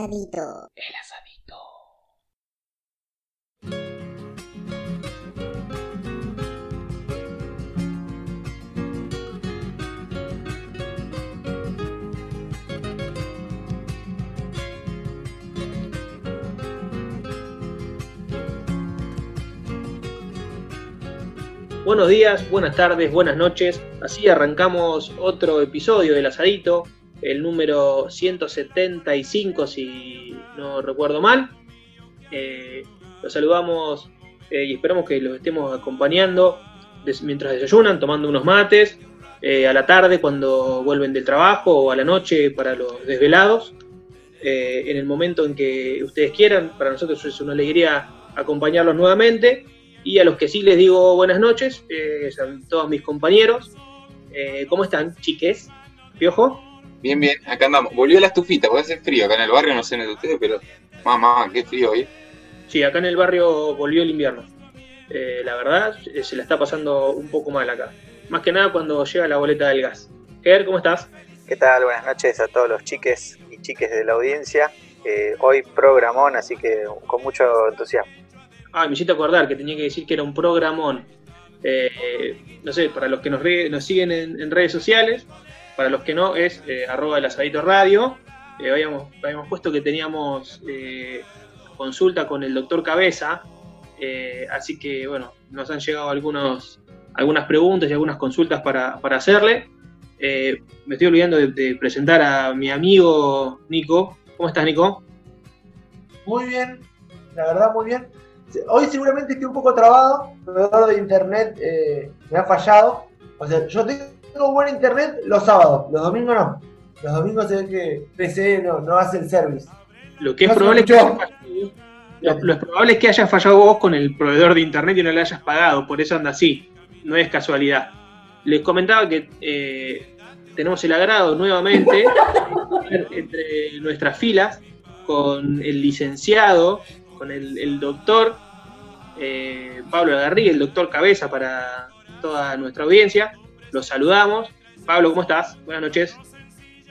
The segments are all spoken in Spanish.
El asadito. El asadito. Buenos días, buenas tardes, buenas noches. Así arrancamos otro episodio del Asadito, el número 175 si no recuerdo mal. Eh, los saludamos eh, y esperamos que los estemos acompañando mientras desayunan, tomando unos mates, eh, a la tarde cuando vuelven del trabajo o a la noche para los desvelados. Eh, en el momento en que ustedes quieran, para nosotros es una alegría acompañarlos nuevamente. Y a los que sí les digo buenas noches, son todos mis compañeros. ¿Cómo están, chiques? ¿Piojo? Bien, bien, acá andamos. Volvió la estufita, porque hace frío acá en el barrio, no sé en el de ustedes, pero mamá, qué frío hoy. Sí, acá en el barrio volvió el invierno. Eh, la verdad, eh, se la está pasando un poco mal acá. Más que nada cuando llega la boleta del gas. Ger, ¿cómo estás? ¿Qué tal? Buenas noches a todos los chiques y chiques de la audiencia. Eh, hoy programón, así que con mucho entusiasmo. Ah, me hiciste acordar que tenía que decir que era un programón. Eh, no sé, para los que nos, re- nos siguen en, en redes sociales, para los que no, es eh, arroba el asadito radio. Eh, habíamos, puesto que teníamos eh, consulta con el doctor Cabeza, eh, así que bueno, nos han llegado algunos, algunas preguntas y algunas consultas para, para hacerle. Me estoy olvidando de, presentar a mi amigo Nico. ¿Cómo estás, Nico? Muy bien, la verdad muy bien. Hoy seguramente estoy un poco trabado, el de internet me ha fallado. O sea, yo tengo buen internet los sábados, los domingos no. Los domingos se ve que PC no, no hace el service. Lo que es No probable es que haya fallado- lo, lo probable es que hayas fallado vos con el proveedor de internet y no le hayas pagado, por eso anda así, no es casualidad. Les comentaba que eh, tenemos el agrado nuevamente entre nuestras filas con el licenciado, con el, el doctor eh, Pablo Agarrí, el doctor Cabeza para toda nuestra audiencia. Los saludamos. Pablo, ¿cómo estás? Buenas noches.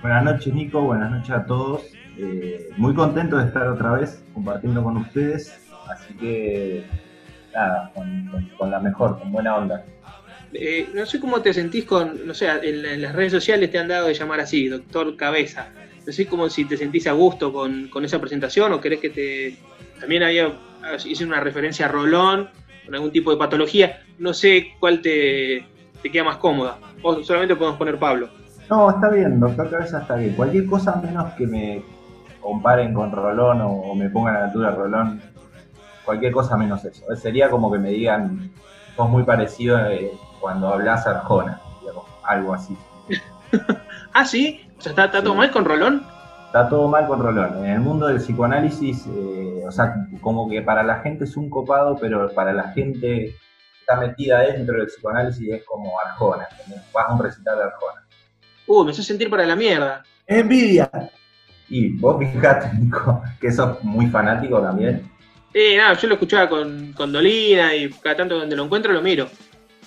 Buenas noches Nico, buenas noches a todos. Eh, muy contento de estar otra vez compartiendo con ustedes, así que nada, con, con- con la mejor, con buena onda. Eh, no sé cómo te sentís con, no sé, en, en las redes sociales te han dado de llamar así, doctor Cabeza. No sé cómo si te sentís a gusto con, con esa presentación o querés que te... También había, hice una referencia a Rolón, con algún tipo de patología. No sé cuál te, te queda más cómoda. O solamente podemos poner Pablo. No, está bien, doctor Cabeza está bien. Cualquier cosa menos que me comparen con Rolón o, o me pongan a la altura de Rolón, cualquier cosa menos eso. Sería como que me digan, sos muy parecido eh, cuando hablas Arjona, digamos, algo así. Ah, sí, o sea, ¿está, está todo mal con Rolón? Está todo mal con Rolón. En el mundo del psicoanálisis, eh, o sea, como que para la gente es un copado, pero para la gente está metida dentro del psicoanálisis es como Arjona. Vas a un recital de Arjona. Uh, me hace sentir para la mierda. Envidia. Y vos fijate, Nico, que sos muy fanático también. Eh, nada, yo lo escuchaba con, con Dolina y cada tanto donde lo encuentro lo miro.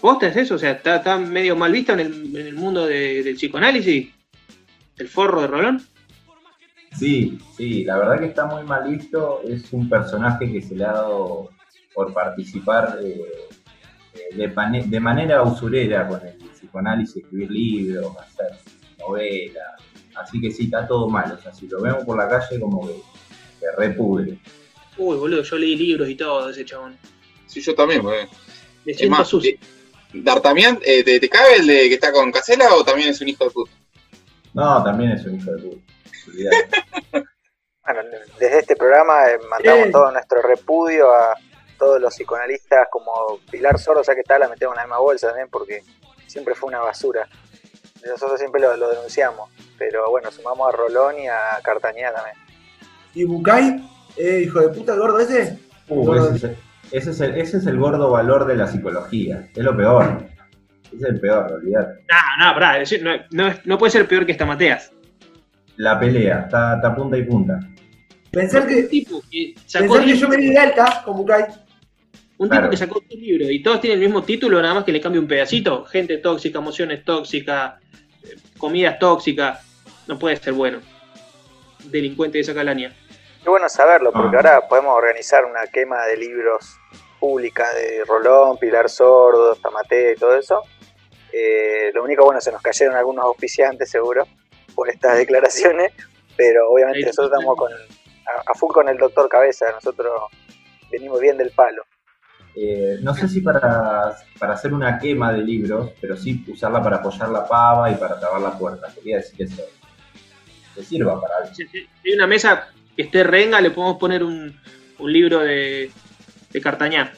¿Vos te haces eso? O sea, ¿está, está medio mal visto en el, en el mundo de- del psicoanálisis? ¿El forro de Rolón? Sí, sí, la verdad que está muy mal visto. Es un personaje que se le ha dado por participar eh, de, pane- de manera usurera con el psicoanálisis, escribir libros, hacer novelas. Así que sí, está todo mal. O sea, si lo vemos por la calle, como que se repudre. Uy, boludo, yo leí libros y todo de ese chabón. Sí, yo también, porque. Me Es siento más, sucio. eh, ¿D'Artagnan eh, te, te cabe el de que está con Casela o también es un hijo de puta? No, también es un hijo de puta. Bueno, desde este programa eh, mandamos todo nuestro repudio a todos los psicoanalistas como Pilar Sordo, ya que está, la metemos en la misma bolsa también porque siempre fue una basura. Nosotros siempre lo, lo denunciamos, pero bueno, sumamos a Rolón y a Cartañeda también. ¿Y Bucay? Eh, hijo de puta, el gordo ese. Uh, ese, es el, ese es el- ese es el gordo valor de la psicología. Es lo peor. Es el peor, olvidate. No, no, pará, es- no, no, no puede ser peor que esta Mateas. La pelea, está, está punta y punta. Pensar que, tipo que sacó pensar que yo me di de alta con Bucay. Un Claro. tipo que sacó tres libros y todos tienen el mismo título, nada más que le cambia un pedacito. Gente tóxica, emociones tóxicas, eh, comidas tóxicas. No puede ser bueno. delincuente de esa calaña. Qué bueno saberlo, porque Ah. ahora podemos organizar una quema de libros pública de Rolón, Pilar Sordo, Tamate y todo eso. Eh, lo único bueno, se nos cayeron algunos auspiciantes seguro por estas declaraciones, pero obviamente nosotros estamos con, a, a full con el doctor Cabeza, nosotros venimos bien del palo. Eh, no sé si para, para hacer una quema de libros, pero sí usarla para apoyar la pava y para trabar la puerta. Quería decir eso. Que sirva para algo. Si si hay una mesa que esté renga, le podemos poner un, un libro de, de Cartañá.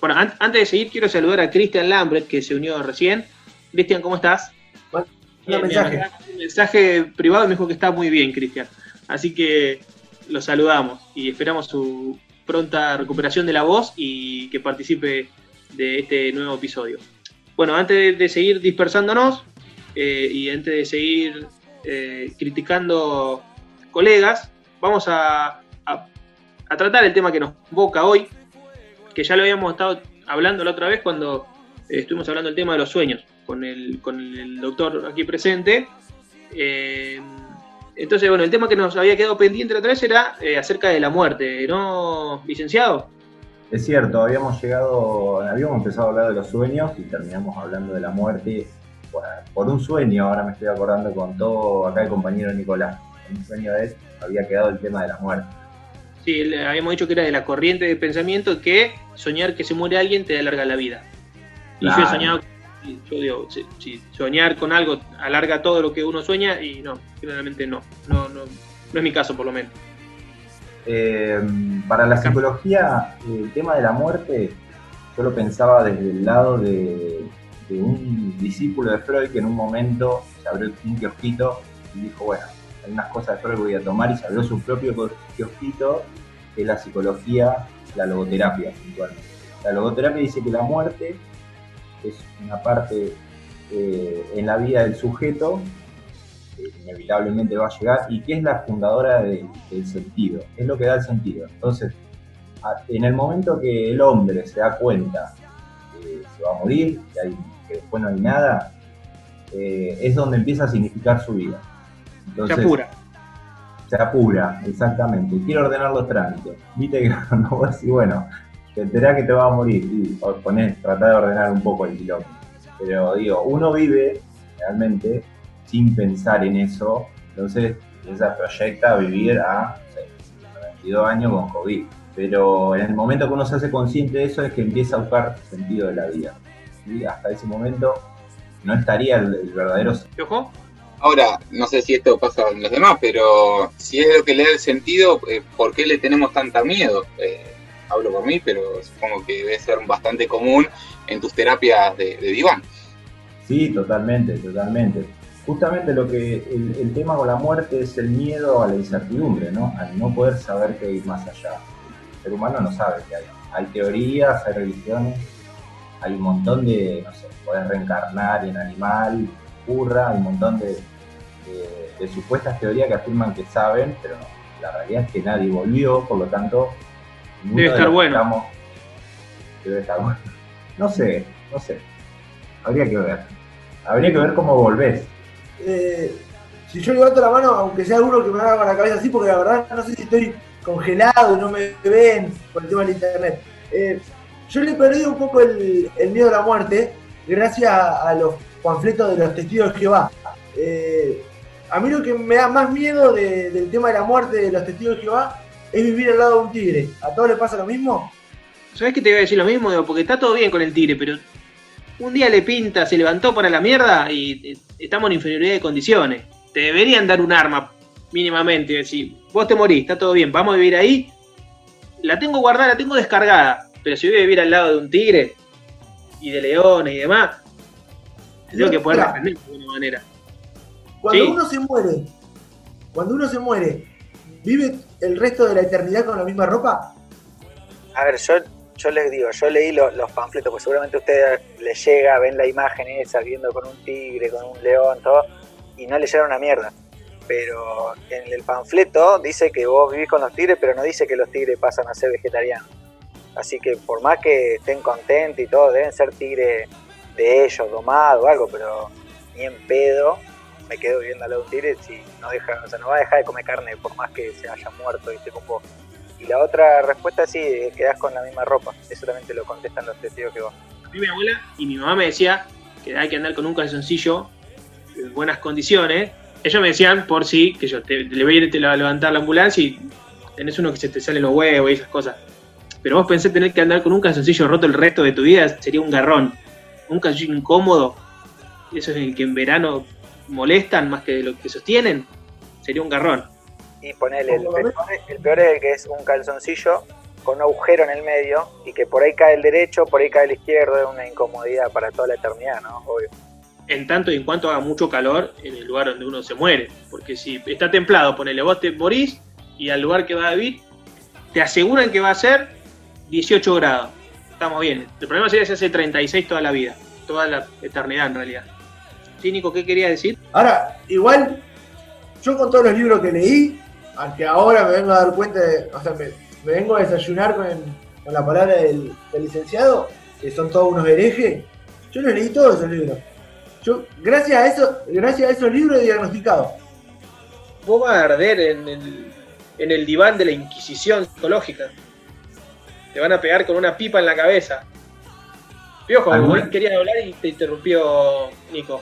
Bueno, an- antes de seguir, quiero saludar a Cristian Lambert, que se unió recién. Cristian, ¿cómo estás? Bueno, un mensaje. me mandó un mensaje privado y me dijo que está muy bien, Cristian. Así que lo saludamos y esperamos su pronta recuperación de la voz y que participe de este nuevo episodio. Bueno, antes de, seguir dispersándonos eh, y antes de seguir eh, criticando colegas, vamos a, tratar el tema que nos convoca hoy, que ya lo habíamos estado hablando la otra vez cuando eh, estuvimos hablando del tema de los sueños con el, con el doctor aquí presente. Eh, entonces, bueno, el tema que nos había quedado pendiente la otra vez era eh, acerca de la muerte, ¿no, licenciado? Es cierto, habíamos llegado, habíamos empezado a hablar de los sueños y terminamos hablando de la muerte por, por un sueño. Ahora me estoy acordando con todo acá el compañero Nicolás. Un sueño de él había quedado el tema de la muerte. Sí, le habíamos dicho que era de la corriente de pensamiento que soñar que se muere alguien te alarga la vida. Y yo he Claro. soñado, y yo digo, si, si soñar con algo alarga todo lo que uno sueña y no, generalmente no. No, no, no es mi caso por lo menos. Eh, para la psicología, el tema de la muerte, yo lo pensaba desde el lado de, de un discípulo de Freud que en un momento se abrió un kiosquito y dijo, bueno, hay unas cosas de Freud que voy a tomar y se abrió su propio kiosquito, que es la psicología, la logoterapia, puntualmente. La logoterapia dice que la muerte es una parte eh, en la vida del sujeto que inevitablemente va a llegar y que es la fundadora de- del sentido, es lo que da el sentido. Entonces, en el momento que el hombre se da cuenta que se va a morir, que, hay- que después no hay nada, eh, es donde empieza a significar su vida. Se Entonces, apura. se apura, exactamente. Quiere ordenar los trámites. Viste que cuando vos decís, bueno, te enterás que te vas a morir y ponés, tratá de ordenar un poco el kilómetro. Pero digo, uno vive realmente sin pensar en eso, entonces esa proyecta a vivir a no sé, 22 años con COVID. Pero en el momento que uno se hace consciente de eso es que empieza a buscar sentido de la vida. Y hasta ese momento no estaría el, el verdadero ¿Te ojo? Ahora, no sé si esto pasa en los demás, pero si es lo que le da el sentido, eh, ¿por qué le tenemos tanta miedo? Eh, hablo por mí, pero supongo que debe ser bastante común en tus terapias de, diván. Sí, totalmente, totalmente. Justamente lo que el, tema con la muerte es el miedo a la incertidumbre, ¿no? Al no poder saber qué hay más allá. El ser humano no sabe qué hay. Hay teorías, hay religiones, hay un montón de, no sé, podés reencarnar en animal, burra, hay un montón de, de- supuestas teorías que afirman que saben, pero no. La realidad es que nadie volvió, por lo tanto, Debe de estar bueno. estamos- Debe estar bueno. No sé, no sé. Habría que ver. Habría que ver cómo volvés. Eh, si yo levanto la mano, aunque sea uno que me haga con la cabeza así, porque la verdad no sé si estoy congelado y no me ven por el tema del internet. Eh, yo le he perdido un poco el, el miedo a la muerte gracias a, a los panfletos de los testigos de Jehová. Eh, a mí lo que me da más miedo de- del tema de la muerte de los testigos de Jehová es vivir al lado de un tigre. ¿A todos les pasa lo mismo? ¿Sabes que te voy a decir lo mismo? Digo, porque está todo bien con el tigre, pero un día le pinta, se levantó para la mierda y eh, estamos en inferioridad de condiciones. Te deberían dar un arma, mínimamente, y decir, vos te morís, está todo bien, vamos a vivir ahí. La tengo guardada, la tengo descargada, pero si voy a vivir al lado de un tigre y de leones y demás, tengo que poder Mira, defenderme de alguna manera. Cuando Sí. uno se muere, cuando uno se muere, ¿vive el resto de la eternidad con la misma ropa? A ver, yo, yo les digo, yo leí lo- los panfletos, pues seguramente ustedes les llega, ven la imagen esa, viendo con un tigre, con un león, todo, y no leyeron una mierda. Pero en el panfleto dice que vos vivís con los tigres, pero no dice que los tigres pasan a ser vegetarianos. Así que por más que estén contentos y todo, deben ser tigres de ellos, domados o algo, pero ni en pedo me quedo viviendo al lado de un tigre si no deja, o sea, no va a dejar de comer carne por más que se haya muerto con vos. Y la otra respuesta sí, quedás con la misma ropa. Eso también te lo contestan los testigos que vos. A mí mi abuela y mi mamá me decía que hay que andar con un calzoncillo en buenas condiciones. Ellos me decían por si, que yo te, le voy a ir a levantar la ambulancia y tenés uno que se te salen los huevos y esas cosas. Pero vos pensé tener que andar con un calzoncillo roto el resto de tu vida, sería un garrón. Un calzoncillo incómodo, eso es el que en verano molestan más que lo que sostienen, sería un garrón. Y ponele, el, peor, el peor es el que es un calzoncillo con un agujero en el medio y que por ahí cae el derecho, por ahí cae el izquierdo, es una incomodidad para toda la eternidad, ¿no? Obvio. En tanto y en cuanto haga mucho calor en el lugar donde uno se muere. Porque si está templado, ponele, vos te morís y al lugar que va a vivir, te aseguran que va a ser 18 grados. Estamos bien. El problema sería si hace 36 toda la vida, toda la eternidad en realidad. Sí, Nico, ¿qué quería decir? Ahora, igual, yo con todos los libros que leí, aunque ahora me vengo a dar cuenta, de, o sea, me, me vengo a desayunar con, con la palabra del, del, licenciado, que son todos unos herejes, yo los leí todos esos libros. Yo, gracias a eso, gracias a esos libros he diagnosticado. Vos vas a arder en el, en el diván de la Inquisición psicológica. Te van a pegar con una pipa en la cabeza. Piojo, querías hablar y te interrumpió Nico.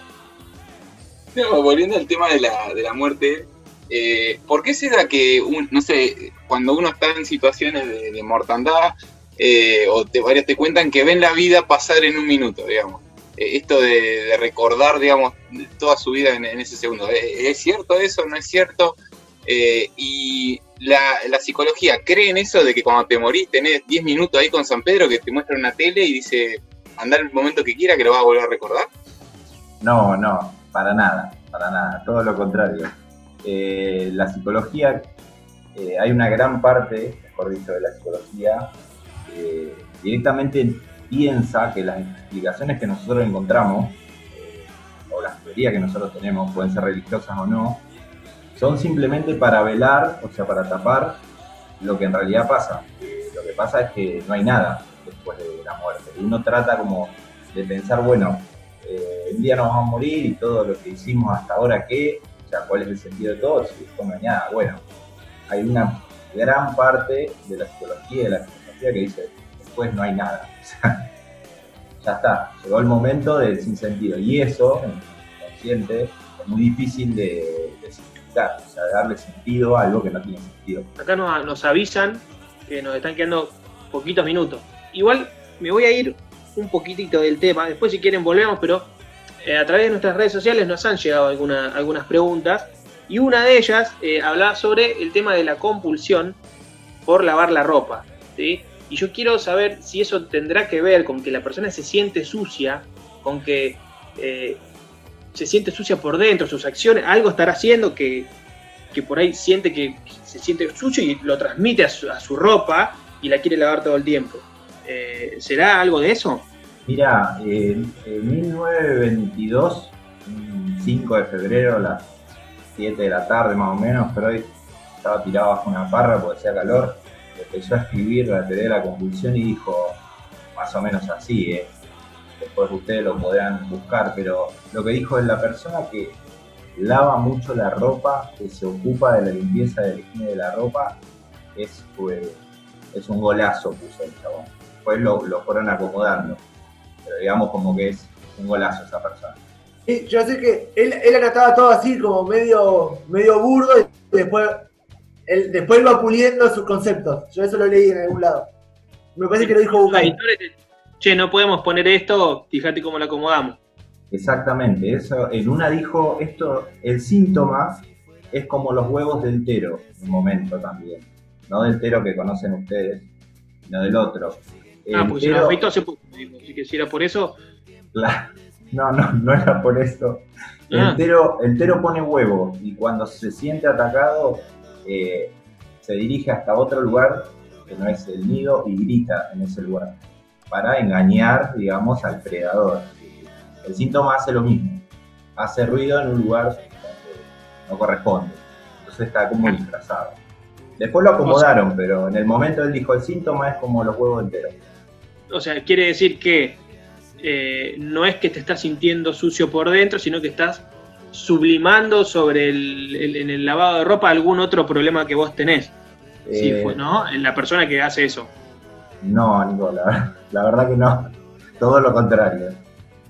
Volviendo al tema de la, de la muerte, eh, ¿por qué será que, un, no sé, cuando uno está en situaciones de, mortandad, eh, o te, varios te cuentan que ven la vida pasar en un minuto, digamos? Eh, esto de, recordar, digamos, toda su vida en, ese segundo. ¿Es, ¿Es, cierto eso? ¿No es cierto? y la, la, psicología cree en eso de que cuando te morís tenés 10 minutos ahí con San Pedro que te muestra una tele y dice andar el momento que quiera que lo vas a volver a recordar. No, no, para nada, para nada, todo lo contrario. Eh, la psicología, eh, hay una gran parte, mejor dicho, de la psicología, eh, directamente piensa que las explicaciones que nosotros encontramos, eh, o las teorías que nosotros tenemos, pueden ser religiosas o no, son simplemente para velar, o sea, para tapar lo que en realidad pasa. lo que pasa es que no hay nada después de la muerte. Uno trata como de pensar, bueno, un día nos vamos a morir y todo lo que hicimos hasta ahora, ¿qué? O sea, ¿cuál es el sentido de todo? Si hay nada. Bueno, hay una gran parte de la psicología y de la psicología que dice, después no hay nada. Ya está, llegó el momento del sinsentido. Y eso, en el consciente, es muy difícil de, de significar, o sea, darle sentido a algo que no tiene sentido. Acá nos avisan que nos están quedando poquitos minutos. Igual me voy a ir un poquitito del tema, después si quieren volvemos, pero eh, a través de nuestras redes sociales nos han llegado alguna, algunas preguntas y una de ellas eh, hablaba sobre el tema de la compulsión por lavar la ropa. ¿sí? Y yo quiero saber si eso tendrá que ver con que la persona se siente sucia, con que eh, se siente sucia por dentro, sus acciones, algo estará haciendo que, que por ahí siente que se siente sucio y lo transmite a su, a su ropa y la quiere lavar todo el tiempo. ¿Será algo de eso? Mira, en, en 1922, 5 de febrero, a las 7 de la tarde más o menos, pero hoy estaba tirado bajo una parra porque hacía calor, empezó a escribir la teoría de la convulsión y dijo más o menos así, ¿eh? después ustedes lo podrán buscar, pero lo que dijo es la persona que lava mucho la ropa, que se ocupa de la limpieza de la higiene de la ropa, es, pues, es un golazo, puso el chabón. Después lo, lo, fueron acomodando, pero digamos como que es un golazo esa persona. Sí, yo sé que él, él anotaba todo así, como medio, medio burdo, y después él, después va puliendo sus conceptos. Yo eso lo leí en algún lado. Me parece que lo dijo Bucay. Che, no podemos poner esto, fíjate cómo lo acomodamos. Exactamente, eso, en una dijo esto, el síntoma es como los huevos del tero, en un momento también, no del tero que conocen ustedes, sino del otro. Ah, tero, se lo afeitó hace poco, así que si era por eso. Claro, no, no, no era por eso. Ah. El, tero, el tero pone huevo y cuando se siente atacado eh, se dirige hasta otro lugar que no es el nido y grita en ese lugar para engañar, digamos, al predador. El síntoma hace lo mismo, hace ruido en un lugar donde no corresponde, entonces está como disfrazado. Después lo acomodaron, pero en el momento él dijo el síntoma es como los huevos enteros. O sea, quiere decir que eh, no es que te estás sintiendo sucio por dentro, sino que estás sublimando sobre el, en el lavado de ropa algún otro problema que vos tenés. Sí, Eh, fue, ¿no? En la persona que hace eso. No, Nico, la, la verdad que no. Todo lo contrario.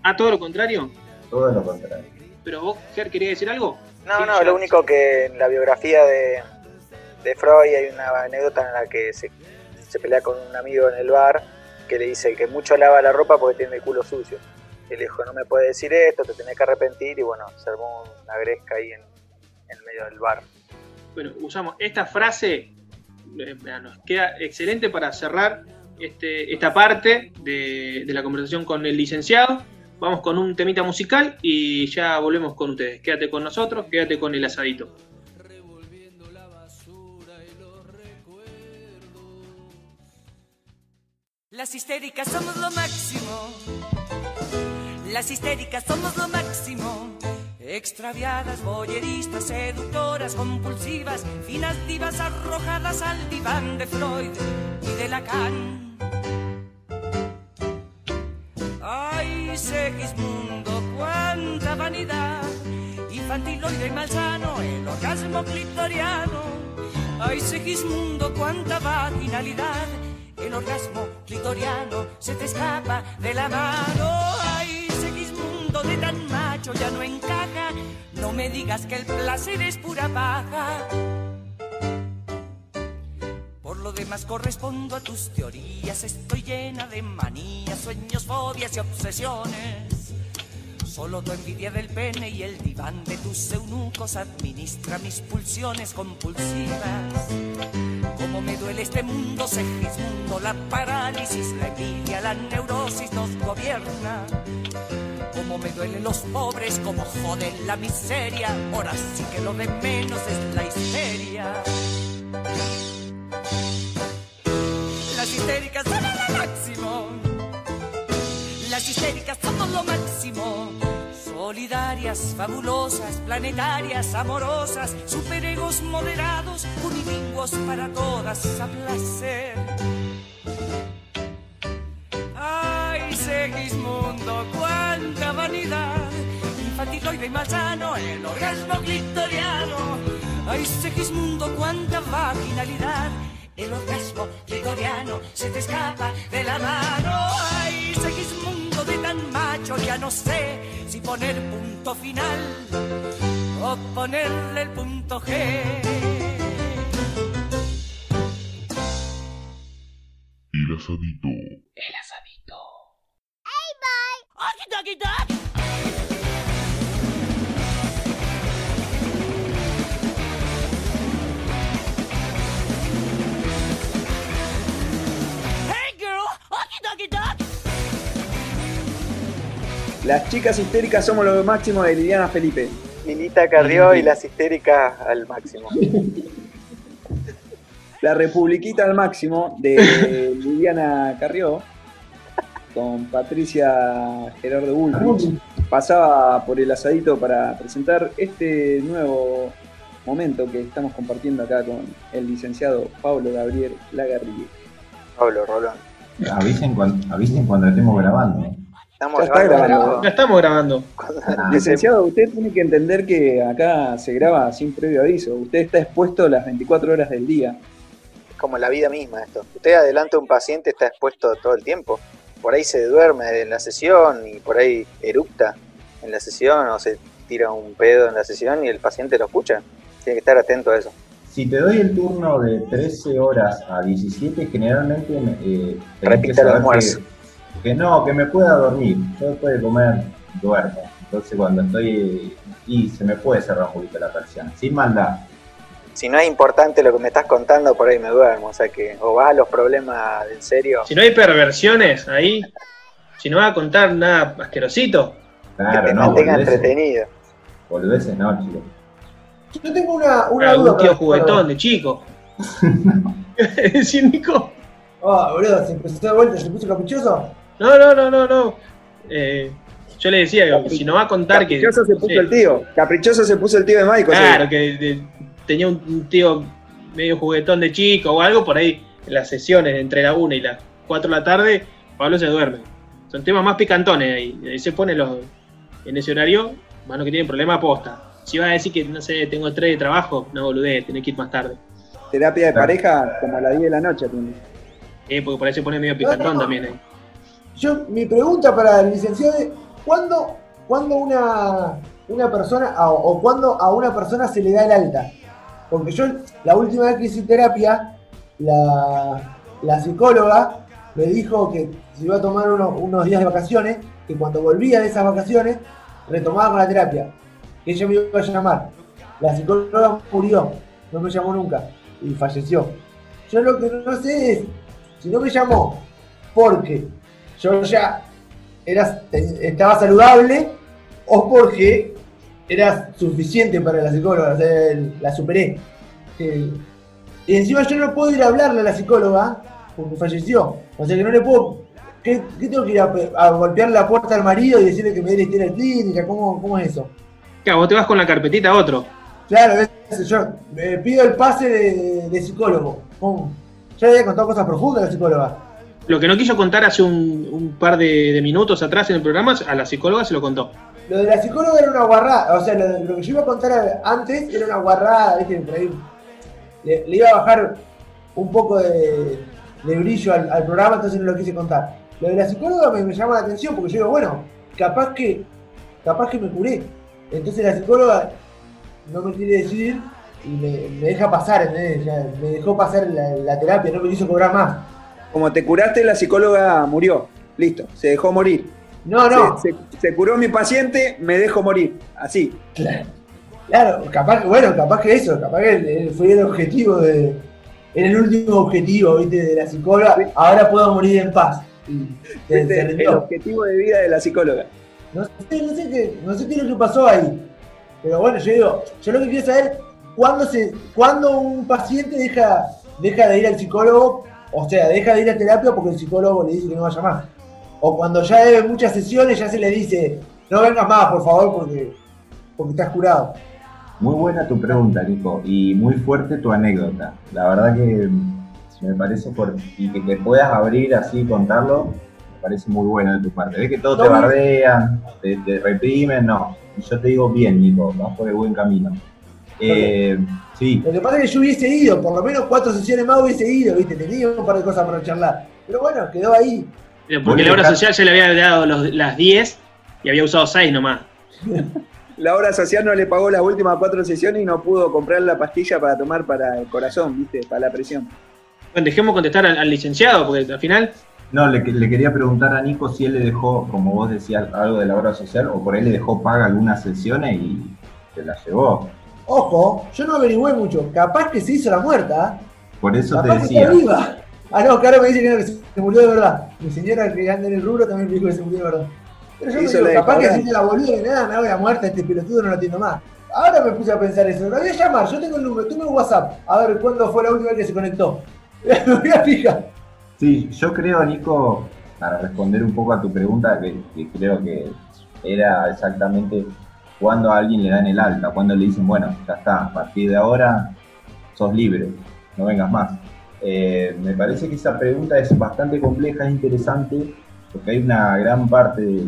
Ah, todo lo contrario. Todo lo contrario. Pero vos, Ger, ¿querías decir algo? No, Sí, no, lo único que en la biografía de, de Freud hay una anécdota en la que se, se pelea con un amigo en el bar que le dice que mucho lava la ropa porque tiene el culo sucio. Y le dijo, no me puedes decir esto, te tenés que arrepentir. Y bueno, se armó una gresca ahí en, en medio del bar. Bueno, usamos esta frase, eh, nos queda excelente para cerrar este, esta parte de, de la conversación con el licenciado. Vamos con un temita musical y ya volvemos con ustedes. Quédate con nosotros, quédate con el asadito. Las histéricas somos lo máximo. Las histéricas somos lo máximo. Extraviadas, boyeristas, seductoras, compulsivas, finas divas arrojadas al diván de Freud y de Lacan. Ay, Segismundo, cuánta vanidad, infantiloide y malsano, el orgasmo clitoriano. Ay, Segismundo, cuánta vaginalidad, el orgasmo clitoriano se te escapa de la mano. Ay, Segismundo, de tan macho ya no encaja, no me digas que el placer es pura paja. Por lo demás correspondo a tus teorías, estoy llena de manías, sueños, fobias y obsesiones. Solo tu envidia del pene y el diván de tus eunucos administra mis pulsiones compulsivas. Como me duele este mundo, Segismundo, la parálisis, la envidia, la neurosis nos gobierna. Como me duelen los pobres, como joden la miseria, ahora sí que lo de menos es la histeria. Las histéricas son lo máximo. Las histéricas somos lo máximo. Fabulosas, planetarias, amorosas, superegos moderados, unilingüos para todas a placer. Ay, Segismundo, cuánta vanidad. Infantiloide y malsano, el orgasmo clitoriano. Ay, Segismundo, cuánta vaginalidad. El orgasmo clitoriano se te escapa de la mano. Ay, Segismundo de tan macho, ya no sé si poner punto final o ponerle el punto G. El asadito. El asadito. ¡Aki, taki, tak! Las chicas histéricas somos lo máximo de Liliana Felipe. Lilita Carrió y las histéricas al máximo. La Republiquita al máximo de Liliana Carrió con Patricia Gerardo Bullrich. Pasaba por el asadito para presentar este nuevo momento que estamos compartiendo acá con el licenciado Pablo Gabriel Lagarrigue. Pablo Rolón. Avisen cuando, avisen cuando estemos grabando. Estamos Ya está grabando. Ya estamos grabando. Licenciado, usted tiene que entender que acá se graba sin previo aviso. Usted está expuesto las 24 horas del día. Es como la vida misma esto. Usted adelante a un paciente está expuesto todo el tiempo. Por ahí se duerme en la sesión y por ahí eructa en la sesión o se tira un pedo en la sesión y el paciente lo escucha. Tiene que estar atento a eso. Si te doy el turno de 13 horas a 17, generalmente me, eh, Repite el almuerzo. Que, que no, que me pueda dormir. Yo después de comer duermo. Entonces cuando estoy... Y se me puede cerrar un poquito la persiana. Sin maldad. Si no es importante lo que me estás contando, por ahí me duermo. O sea que o vas a los problemas en serio. Si no hay perversiones ahí, si no va a contar nada asquerosito, Que Claro, te no, mantenga boludeces, entretenido. boludeces no, chicos. Yo tengo una, una duda. algún tío para- juguetón de chico. ¿Sí, Nico? Ah, boludo, se empezó de vuelta, se puso caprichoso. No, no, no, no, no. Eh, yo le decía si no va a contar que. Caprichoso se puso sí, el tío. Caprichoso se puso el tío de Michael. Claro, que de- tenía un, un tío medio juguetón de chico o algo, por ahí en las sesiones entre la 1 y las 4 de la tarde, Pablo se duerme. Son temas más picantones ahí. Ahí se pone los, en ese horario, Mano que tiene problema posta. Si vas a decir que, no sé, tengo estrés de trabajo, no boludez, tenés que ir más tarde. Terapia de pareja como a las 10 de la noche. tiene. Eh, porque por ahí se pone medio picantón no. también. Eh. Yo, mi pregunta para el licenciado es, ¿cuándo, cuándo una, una persona, a- o cuándo a una persona se le da el alta? Porque yo, la última vez que hice terapia, la, la psicóloga me dijo que se iba a tomar uno- unos días de vacaciones, que cuando volvía de esas vacaciones, retomaba con la terapia, que ella me iba a llamar. La psicóloga murió, no me llamó nunca, y falleció. Yo lo que no sé es, si no me llamó, porque yo ya era, te- estaba saludable o porque era suficiente para la psicóloga, o sea, la superé. Eh, y encima yo no puedo ir a hablarle a la psicóloga porque falleció. O sea que no le puedo. ¿Qué, qué tengo que ir a, pe- a golpear la puerta al marido y decirle que me dé la historia clínica? ¿Cómo, ¿Cómo es eso? Claro, vos te vas con la carpetita a otro. Claro, yo me pido el pase de, de psicólogo. Pum. Ya le había contado cosas profundas a la psicóloga. Lo que no quiso contar hace un, par de, minutos atrás en el programa, a la psicóloga se lo contó. Lo de la psicóloga era una guarrada, o sea, lo, que yo iba a contar antes era una guarrada, le, iba a bajar un poco de, brillo al, programa, entonces no lo quise contar. Lo de la psicóloga me, me llama la atención porque yo digo, bueno, capaz que, capaz que me curé. Entonces la psicóloga no me quiere decir y me, deja pasar, me dejó pasar la, la terapia, no me quiso cobrar más. Como te curaste, la psicóloga murió. Listo, se dejó morir. No, no, Se, se- se curó mi paciente, me dejo morir. Así. Claro, capaz que, bueno, capaz que eso, capaz que fue el objetivo de. Era el último objetivo, viste, de la psicóloga. Ahora puedo morir en paz. Se, Este el objetivo de vida de la psicóloga. No sé, no sé qué, no sé qué es lo que pasó ahí. Pero bueno, yo digo, yo lo que quiero saber cuándo se, cuándo un paciente deja, deja de ir al psicólogo, o sea, deja de ir a terapia porque el psicólogo le dice que no vaya más. O cuando ya debe muchas sesiones ya se le dice, no vengas más, por favor, porque, porque estás curado. Muy buena tu pregunta, Nico, y muy fuerte tu anécdota. La verdad que me parece por y que te puedas abrir así y contarlo, me parece muy bueno de tu parte. Ves que todos te No, bardean, te, te reprimen, no. Y yo te digo bien, Nico, vas por el buen camino. Eh, sí, Lo que pasa es que yo hubiese ido, por lo menos cuatro sesiones más hubiese ido, viste, tenía un par de cosas para charlar. Pero bueno, quedó ahí. Porque la obra dejás- social ya le había dado los- las 10 y había usado 6 nomás. La obra social no le pagó las últimas cuatro sesiones y no pudo comprar la pastilla para tomar para el corazón, ¿viste? Para la presión. Bueno, dejemos contestar al, al licenciado, porque al final, no, le, le quería preguntar a Nico si él le dejó, como vos decías, algo de la obra social, o por ahí le dejó paga algunas sesiones y se la llevó. Ojo, yo no averigüé mucho. Capaz que se hizo la muerta. Por eso te Capaz decía. está viva. Ah, no, claro, me dice que, no, que se murió de verdad. Mi señora que anda en el rubro también me dijo que se murió de verdad. Pero yo me digo, de capaz que así la boluda que nada, me hago la muerta, este pelotudo no lo atiendo más. Ahora me puse a pensar eso. Lo voy a llamar, yo tengo el número, tengo el WhatsApp. A ver cuándo fue la última vez que se conectó. me voy a fijar. Sí, yo creo, Nico, para responder un poco a tu pregunta, que, que creo que era exactamente cuando a alguien le dan el alta, cuando le dicen, bueno, ya está, a partir de ahora sos libre, no vengas más. Eh, me parece que esa pregunta es bastante compleja, es interesante, porque hay una gran parte de,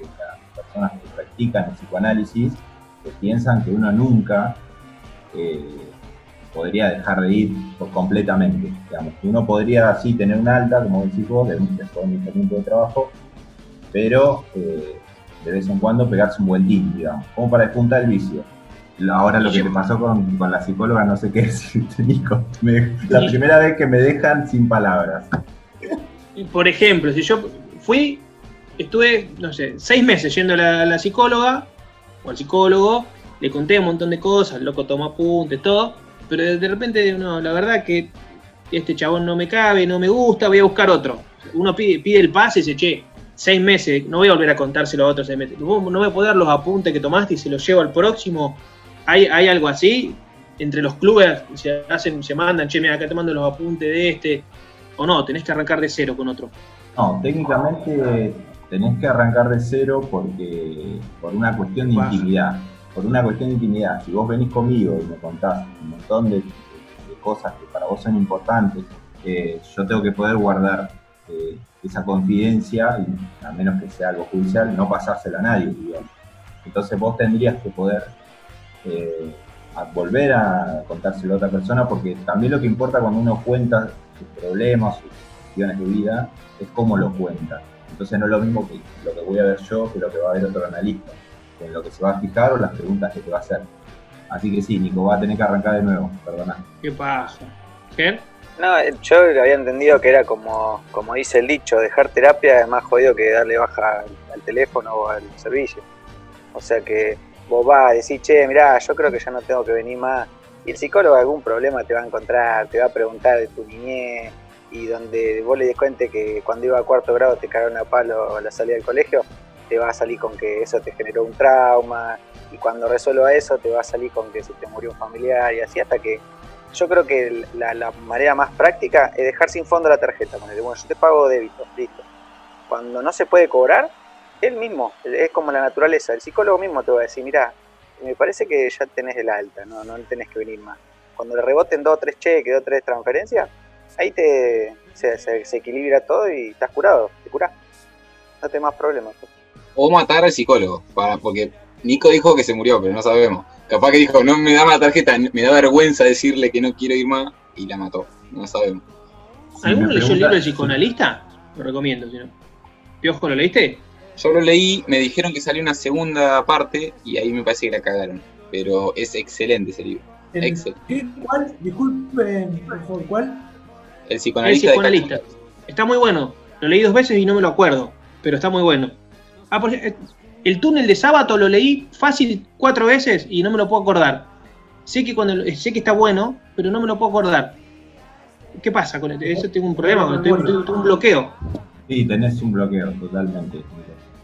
las personas que practican el psicoanálisis que piensan que uno nunca eh, podría dejar de ir completamente. Digamos. Uno podría sí tener un alta, como decís vos, de un, después de mucho tiempo de trabajo, pero eh, de vez en cuando pegarse un buen tip, digamos, como para despuntar el vicio. Ahora lo que te pasó con, con la psicóloga, no sé qué decirte, Nico. Me- la primera vez que me dejan sin palabras. por ejemplo, si yo fui, estuve, no sé, 6 meses yendo a la, psicóloga o al psicólogo, le conté un montón de cosas, el loco tomó apuntes, todo, pero de, de repente, no, la verdad que este chabón no me cabe, no me gusta, voy a buscar otro. Uno pide, pide el pase y dice, che, seis meses, no voy a volver a contárselo a otros seis meses. No, no me puedo dar los apuntes que tomaste y se los llevo al próximo. ¿Hay, hay algo así? Entre los clubes se hacen, se mandan, che, mira, acá te mando los apuntes de este. O no, tenés que arrancar de cero con otro. No, técnicamente tenés que arrancar de cero porque por una cuestión de Pasa. intimidad. Por una cuestión de intimidad. Si vos venís conmigo y me contás un montón de, de cosas que para vos son importantes, eh, yo tengo que poder guardar eh, esa confidencia y a menos que sea algo judicial, no pasársela a nadie. Entonces vos tendrías que poder eh, volver a contárselo a otra persona, porque también lo que importa cuando uno cuenta sus problemas, sus cuestiones de vida, es cómo lo cuenta. Entonces no es lo mismo que lo que voy a ver yo que lo que va a ver otro analista, en lo que se va a fijar o las preguntas que te va a hacer. Así que sí, Nico, va a tener que arrancar de nuevo, perdona. ¿Qué pasa? ¿Qué? No, yo había entendido que era como, como dice el dicho, dejar terapia es más jodido que darle baja al teléfono o al servicio. O sea que vos vas a decir, che, mirá, yo creo que ya no tengo que venir más. Y el psicólogo algún problema te va a encontrar, te va a preguntar de tu niñez y donde vos le des cuenta que cuando iba a cuarto grado te cagaron a palo a la salida del colegio, te va a salir con que eso te generó un trauma y cuando resuelva eso te va a salir con que se te murió un familiar y así hasta que yo creo que la, manera más práctica es dejar sin fondo la tarjeta. Bueno, yo te pago débito, listo. Cuando no se puede cobrar, él mismo, es como la naturaleza. El psicólogo mismo te va a decir, mira, me parece que ya tenés el alta, no, no tenés que venir más. Cuando le reboten dos o tres cheques, dos o tres transferencias, ahí te se, equilibra todo y estás curado, te curás. No tenés más problemas. O matar al psicólogo, para, porque Nico dijo que se murió, pero no sabemos. Capaz que dijo, no me da la tarjeta, me da vergüenza decirle que no quiero ir más y la mató. No sabemos. ¿Alguno leyó el libro de psicoanalista? Lo recomiendo, si no. ¿Piojo lo leíste? Yo lo leí, me dijeron que salió una segunda parte y ahí me parece que la cagaron. Pero es excelente ese libro. Excelente. ¿Cuál? Disculpen, ¿cuál? El psicoanalista. El psicoanalista. Está muy bueno. Lo leí dos veces y no me lo acuerdo, pero está muy bueno. Ah, por, el túnel de sábado lo leí fácil cuatro veces y no me lo puedo acordar. Sé que cuando sé que está bueno, pero no me lo puedo acordar. ¿Qué pasa con Eso tengo un problema, tengo, un bloqueo. Sí, tenés un bloqueo, totalmente.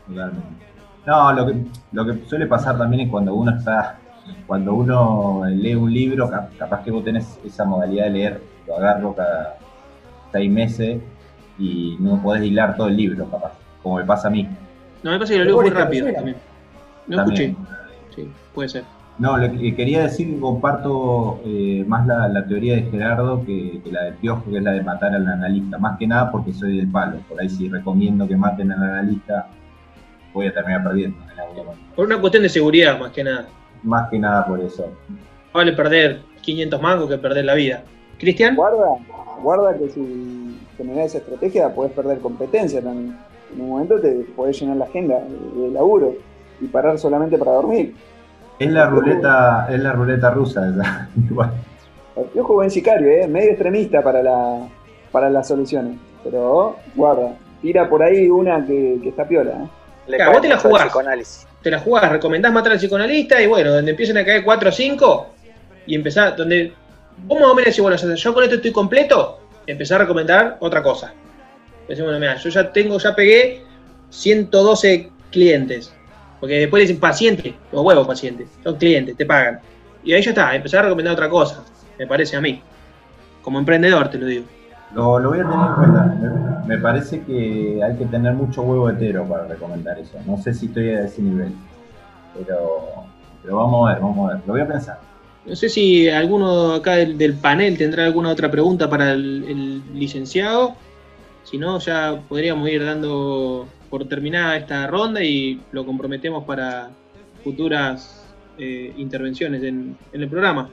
totalmente. No, lo que, lo que suele pasar también es cuando uno está, cuando uno lee un libro, capaz que vos tenés esa modalidad de leer, lo agarro cada seis meses y no podés hilar todo el libro, capaz, como me pasa a mí. No, me pasa que lo leo muy rápido también. No escuché. Sí, puede ser. No, lo que quería decir que comparto eh, más la, teoría de Gerardo que, la del Piojo, que es la de matar al analista. Más que nada porque soy del palo. Por ahí si recomiendo que maten al analista, voy a terminar perdiendo. Por una cuestión de seguridad, más que nada. Más que nada por eso. Vale perder 500 mangos que perder la vida. ¿Cristian? Guarda, guarda que si generas esa estrategia puedes perder competencia también en un momento te podés llenar la agenda de laburo y parar solamente para dormir. Es la ruleta, es la ruleta rusa esa, igual. Yo juego en sicario, ¿eh? medio extremista para, la, para las soluciones. Pero guarda, tira por ahí una que, está piola. ¿eh? vos te la jugás. Te la jugás, recomendás matar al psicoanalista y bueno, donde empiecen a caer 4 o 5 y empezar, donde vos más o menos decís, bueno, yo con esto estoy completo, empezar a recomendar otra cosa. Decimos, bueno, mira, yo ya tengo, ya pegué 112 clientes. Porque después dicen paciente, o huevo paciente, son clientes, te pagan. Y ahí ya está, empezar a recomendar otra cosa, me parece a mí. Como emprendedor te lo digo. Lo, lo voy a tener en cuenta. Me, parece que hay que tener mucho huevo hetero para recomendar eso. No sé si estoy a ese nivel. Pero, pero vamos a ver, vamos a ver. Lo voy a pensar. No sé si alguno acá del, panel tendrá alguna otra pregunta para el licenciado. Si no, ya podríamos ir dando por terminada esta ronda y lo comprometemos para futuras eh, intervenciones en, el programa.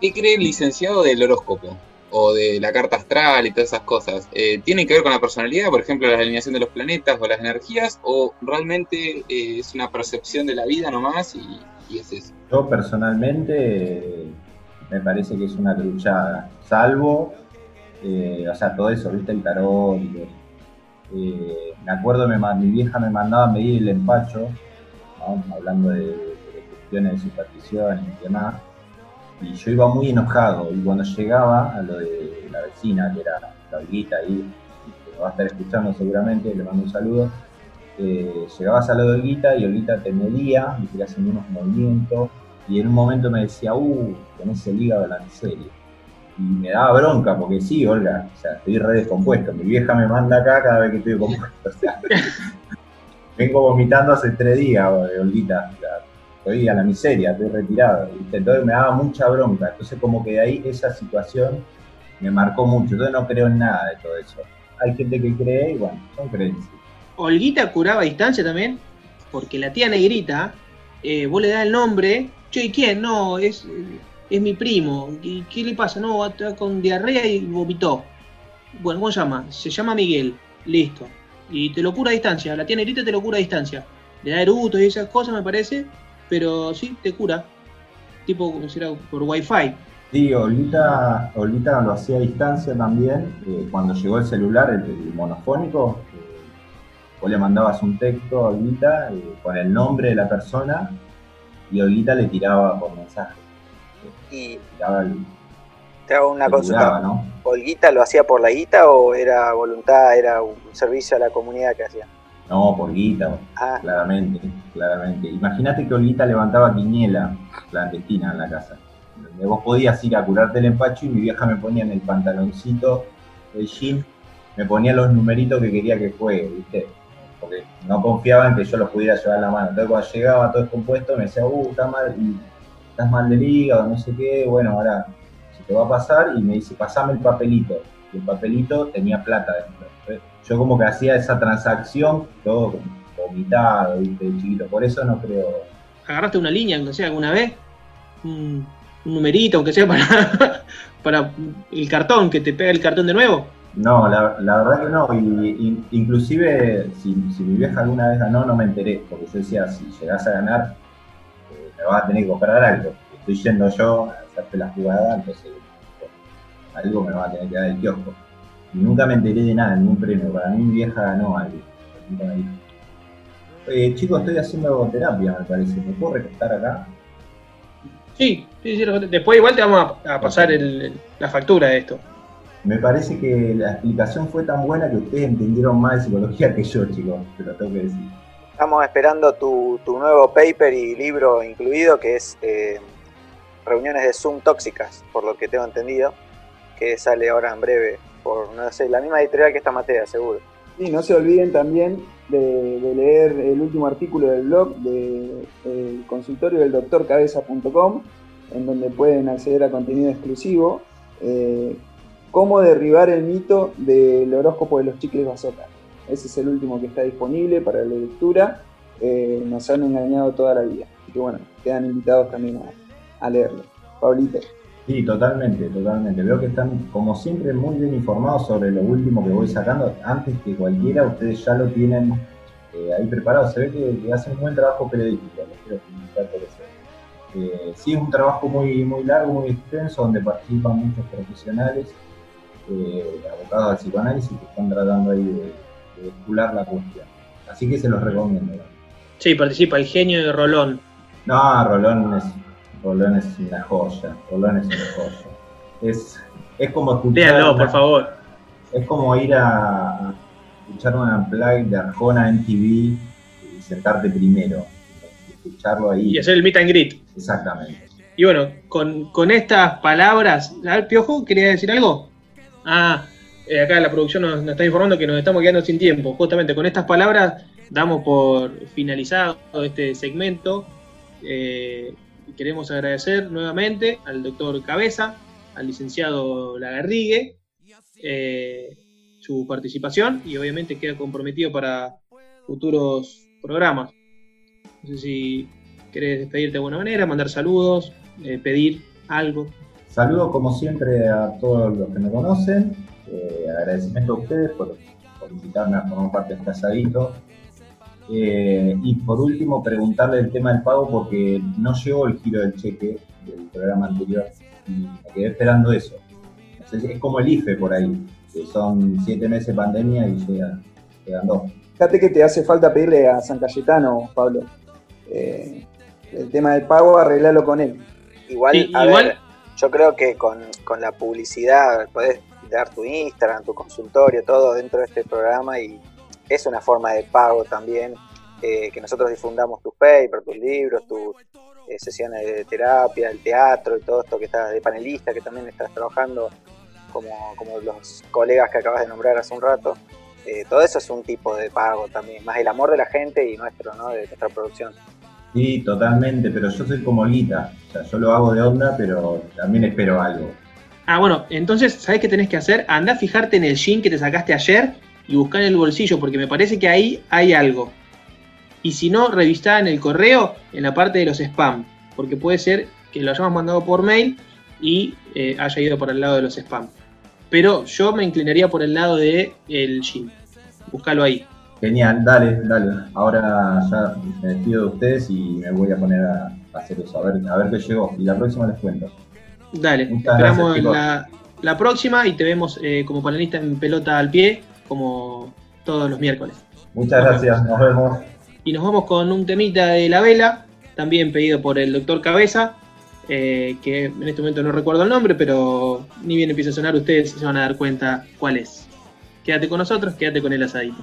¿Qué cree el licenciado del horóscopo? O de la carta astral y todas esas cosas. Eh, ¿Tienen que ver con la personalidad, por ejemplo, la alineación de los planetas o las energías? ¿O realmente eh, es una percepción de la vida nomás y, es eso? Yo personalmente me parece que es una truchada, salvo eh, o sea, todo eso, viste, el tarot. Eh, me acuerdo, me, mi vieja me mandaba a medir el empacho, hablando de, cuestiones de superstición y demás, y yo iba muy enojado, y cuando llegaba a lo de la vecina, que era la Olguita ahí, que va a estar escuchando seguramente, le mando un saludo, eh, llegabas a la de Olguita y Olguita te medía, y te hacían unos movimientos, y en un momento me decía, uh, tenés el hígado de la miseria y me daba bronca, porque sí, Olga, o sea, estoy re descompuesto. Mi vieja me manda acá cada vez que estoy compuesto. O sea, vengo vomitando hace tres días, Olguita. Estoy a la miseria, estoy retirado. Entonces me daba mucha bronca. Entonces, como que de ahí esa situación me marcó mucho. Entonces, no creo en nada de todo eso. Hay gente que cree y bueno, son creencias. Olguita curaba a distancia también, porque la tía negrita eh, vos le das el nombre, che, ¿quién? No, es, es mi primo. ¿Y ¿Qué le pasa? No, está con diarrea y vomitó. Bueno, ¿cómo se llama? Se llama Miguel. Listo. Y te lo cura a distancia. La tía negrita te lo cura a distancia. Le da erutos y esas cosas, me parece. Pero sí, te cura. Tipo como si era por wifi. Sí, Olita, Olita lo hacía a distancia también. eh, cuando llegó el celular, el, el monofónico, eh, vos le mandabas un texto a Olita eh, con el nombre de la persona y Olita le tiraba por mensaje. Y el, te hago una consulta. curaba, ¿no? ¿Olguita lo hacía por la guita o era voluntad, era un servicio a la comunidad que hacía? No, por guita, Ah, claramente, claramente. Imagínate que Olita levantaba quiniela clandestina en la casa. Donde vos podías ir a curarte el empacho y mi vieja me ponía en el pantaloncito del jean, me ponía los numeritos que quería que juegue, ¿viste? Porque no confiaba en que yo los pudiera llevar en la mano. Entonces cuando llegaba todo descompuesto me decía, uh, estás mal, y estás mal del hígado, no sé qué, bueno, ahora se te va a pasar y me dice, pasame el papelito. Y el papelito tenía plata dentro. Entonces, yo como que hacía esa transacción, todo vomitado, ¿viste? de chiquito. Por eso no creo. ¿Agarraste una línea, aunque sea alguna vez? Un, un numerito, aunque sea para, para el cartón, que te pega el cartón de nuevo. No, la, la verdad que no. Y, y- inclusive, si, si mi vieja alguna vez ganó, no me enteré. Porque yo decía, si llegás a ganar, me vas a tener que comprar algo. Estoy yendo yo a hacerte la jugada, entonces algo me va a tener que dar el kiosco. Y nunca me enteré de nada, ningún premio. Para mí mi vieja ganó algo. Nunca me dijo. Eh, chicos, estoy haciendo terapia, me parece. ¿Me puedo recostar acá? Sí, sí, sí, después igual te vamos a, a pasar el- la factura de esto. Me parece que la explicación fue tan buena que ustedes entendieron más de psicología que yo, chicos. Te lo tengo que decir. Estamos esperando tu, tu nuevo paper y libro incluido, que es eh, Reuniones de Zoom Tóxicas, por lo que tengo entendido, que sale ahora en breve por, no sé, la misma editorial que esta materia, seguro. Sí, no se olviden también de, de leer el último artículo del blog del consultorio del doctorcabeza.com, en donde pueden acceder a contenido exclusivo. eh, cómo derribar el mito del horóscopo de los chicles bazooka. Ese es el último que está disponible para la lectura. eh, nos han engañado toda la vida. Así que bueno, quedan invitados también a, leerlo. Pablito. Sí, totalmente, totalmente. Veo que están, como siempre, muy bien informados sobre lo último que voy sacando. Antes que cualquiera, ustedes ya lo tienen eh, ahí preparado. Se ve que, que hacen un buen trabajo periodístico. Les quiero felicitar por. Eh, sí, es un trabajo muy, muy largo, muy extenso, donde participan muchos profesionales abocados al psicoanálisis que están tratando ahí de descular la cuestión. Así que se los recomiendo. Sí, participa el genio de Rolón. No, Rolón es, Rolón es una joya. Rolón es una joya. Es, es como escuchar. Léanlo, una- por favor. Es como ir a, escuchar una unplugged de Arjona en TV y sentarte primero. Escucharlo ahí. Y hacer el meet and greet. Exactamente. Y bueno, con, con estas palabras. Ver, Piojo, ¿quería decir algo? Ah, eh, acá la producción nos, está informando que nos estamos quedando sin tiempo. Justamente con estas palabras damos por finalizado este segmento. Eh, queremos agradecer nuevamente al doctor Cabeza, al licenciado Lagarrigue, eh, su participación y obviamente queda comprometido para futuros programas. No sé si querés despedirte de buena manera, mandar saludos, eh, pedir algo. Saludo como siempre a todos los que me conocen. Eh, agradecimiento a ustedes por, por invitarme a formar parte de este asadito. Eh, y por último, preguntarle el tema del pago porque no llegó el giro del cheque del programa anterior y me quedé esperando eso. Es como el IFE por ahí, que son siete meses de pandemia y llega, llegan dos. Fíjate que te hace falta pedirle a San Cayetano, Pablo. Eh, el tema del pago, arreglalo con él. Igual, Sí, a igual- ver, yo creo que con, con la publicidad podés tu Instagram, tu consultorio, todo dentro de este programa y es una forma de pago también, eh, que nosotros difundamos tus papers, tus libros, tus eh, sesiones de terapia, el teatro y todo esto que estás de panelista, que también estás trabajando como, como los colegas que acabas de nombrar hace un rato. Eh, todo eso es un tipo de pago también, más el amor de la gente y nuestro, ¿no? De nuestra producción. Sí, totalmente, pero yo soy como Lita. O sea, yo lo hago de onda, pero también espero algo. Ah, bueno, entonces, ¿sabés qué tenés que hacer? Anda a fijarte en el jean que te sacaste ayer y buscar en el bolsillo, porque me parece que ahí hay algo. Y si no, revisá en el correo, en la parte de los spam, porque puede ser que lo hayamos mandado por mail y eh, haya ido por el lado de los spam. Pero yo me inclinaría por el lado de el Gym. Búscalo ahí. Genial, dale, dale. Ahora ya me despido de ustedes y me voy a poner a hacer eso, a ver, a ver qué llegó. Y la próxima les cuento. Dale, Muchas esperamos gracias, la, la próxima y te vemos eh, como panelista en pelota al pie, como todos los miércoles. Muchas gracias, nos vemos. Y nos vamos con un temita de la vela, también pedido por el doctor Cabeza, eh, que en este momento no recuerdo el nombre, pero ni bien empieza a sonar, ustedes se van a dar cuenta cuál es. Quédate con nosotros, quédate con el asadito.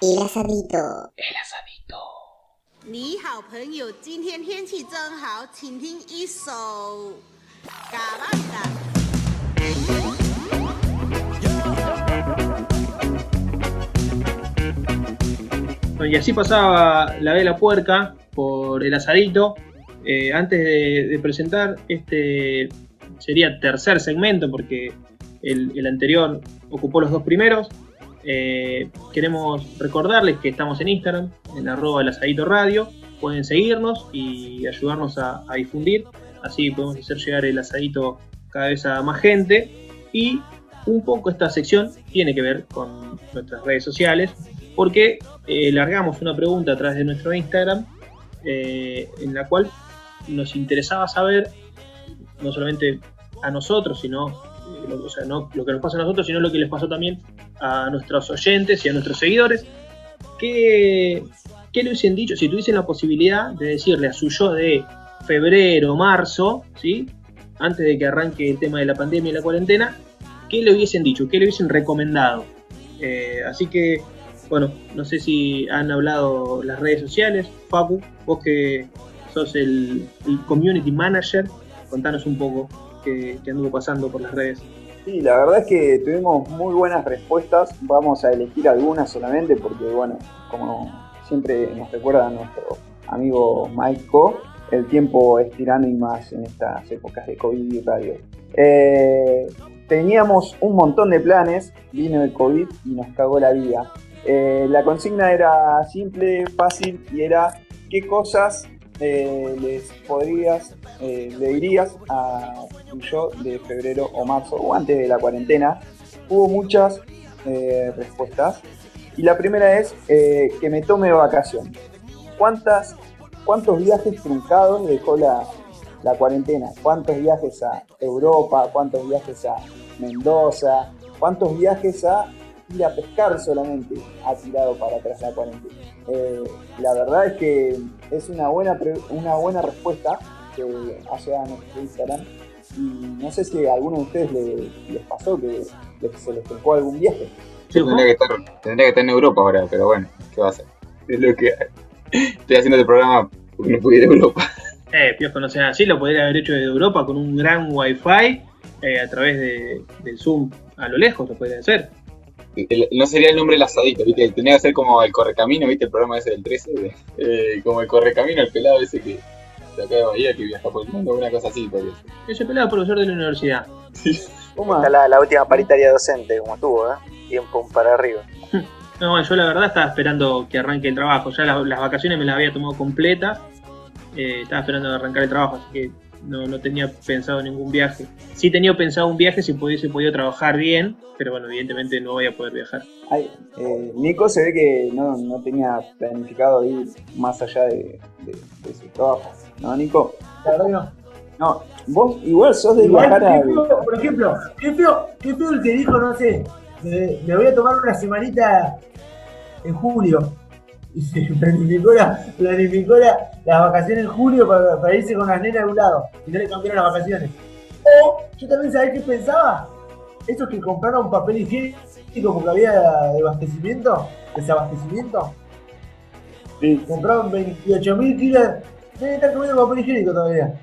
El asadito. 你好朋友，今天天气真好，请听一首《嘎巴达》。 Bueno, y así pasaba la vela puerca por el asadito. Eh, antes de, de presentar este sería tercer segmento porque el, el anterior ocupó los dos primeros. eh, queremos recordarles que estamos en Instagram, en arroba el asadito radio. Pueden seguirnos y ayudarnos a, difundir. Así podemos hacer llegar el asadito cada vez a más gente. Y un poco esta sección tiene que ver con nuestras redes sociales porque eh, largamos una pregunta a través de nuestro Instagram eh, en la cual nos interesaba saber no solamente a nosotros, sino o sea, no lo que nos pasa a nosotros, sino lo que les pasó también a nuestros oyentes y a nuestros seguidores. ¿Qué, qué le hubiesen dicho si tuviesen la posibilidad de decirle a su yo de febrero, marzo, ¿sí? antes de que arranque el tema de la pandemia y la cuarentena, qué le hubiesen dicho, qué le hubiesen recomendado? Eh, así que Bueno, no sé si han hablado las redes sociales. Facu, vos que sos el, el community manager, contanos un poco qué anduvo pasando por las redes. Sí, la verdad es que tuvimos muy buenas respuestas. Vamos a elegir algunas solamente porque, bueno, como siempre nos recuerda nuestro amigo Mike Co, el tiempo es tirano y más en estas épocas de COVID y radio. Eh, teníamos un montón de planes, vino el COVID y nos cagó la vida. Eh, la consigna era simple, fácil y era qué cosas eh, les podrías, le dirías a yo de febrero o marzo o antes de la cuarentena. Hubo muchas eh, respuestas y la primera es eh, que me tome vacaciones. ¿Cuántas, ¿Cuántos viajes truncados dejó la, la cuarentena? ¿Cuántos viajes a Europa? ¿Cuántos viajes a Mendoza? ¿Cuántos viajes a ir a pescar solamente ha tirado para atrás la cuarentena? Eh, la verdad es que es una buena, una buena respuesta que hace a nuestro Instagram. Y no sé si a alguno de ustedes le- les pasó que les- se les truncó algún viaje. Yo tendría que, estar, tendría que estar en Europa ahora, pero bueno, ¿qué va a hacer? Es lo que hay. Estoy haciendo el programa porque no pude ir a Europa. Eh, Piojo no sea así, lo podría haber hecho desde Europa con un gran wifi eh, a través de, del Zoom a lo lejos, lo podría hacer. El- no sería el nombre del asadito, ¿viste? Tendría que ser como el Correcamino, ¿viste? El programa ese del 13, de- eh, como el Correcamino, el pelado ese que de acá de Bahía que viaja por el mundo, una cosa así, Ese pelado profesor de la universidad. Está la, la última paritaria docente, como estuvo, ¿eh? Tiempo para arriba. No, yo la verdad estaba esperando que arranque el trabajo. Ya las, las vacaciones me las había tomado completas. Eh, estaba esperando arrancar el trabajo, así que no, no tenía pensado ningún viaje. Sí tenía pensado un viaje si pudiese podido trabajar bien, pero bueno, evidentemente no voy a poder viajar. Ay, eh, Nico se ve que no, no tenía planificado ir más allá de, de- de su trabajo. ¿No, Nico? La verdad que no. No, vos igual sos de Igual, viajar a... qué feo, por ejemplo, qué feo, qué feo el que dijo, no sé, me, me voy a tomar una semanita en julio. Y se planificó, la, planificó la- las vacaciones en julio para, para irse con las nenas a un lado. Y no le cambiaron las vacaciones. O, yo también sabés qué pensaba. Esos que compraron papel higiénico porque había desabastecimiento, desabastecimiento. Sí. Compraron 28.000 kilos. Deben estar comiendo papel higiénico todavía.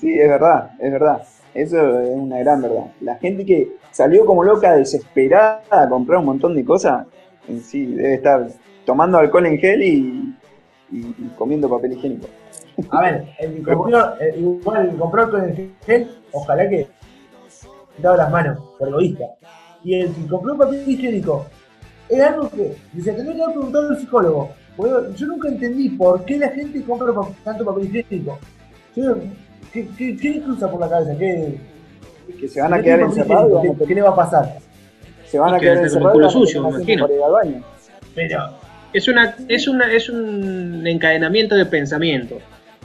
Sí, es verdad, es verdad. Eso es una gran verdad. La gente que salió como loca, desesperada a comprar un montón de cosas, en sí debe estar tomando alcohol en gel y, y- y comiendo papel higiénico. A ver, el que compró, eh, igual compró con el gel, ojalá que dado las manos, por egoísta. Y el que compró papel higiénico, es algo que se tendría que haber preguntado al psicólogo. Porque yo nunca entendí por qué la gente compra tanto papel higiénico. Yo, ¿qué, qué, qué le cruza por la cabeza? ¿Qué, Que se van a quedar encerrados, ¿Qué, qué le va a pasar? se van a que quedar estar con encerrados. el culo sucio, me imagino. Pero, Es, una, es, una, es un encadenamiento de pensamiento.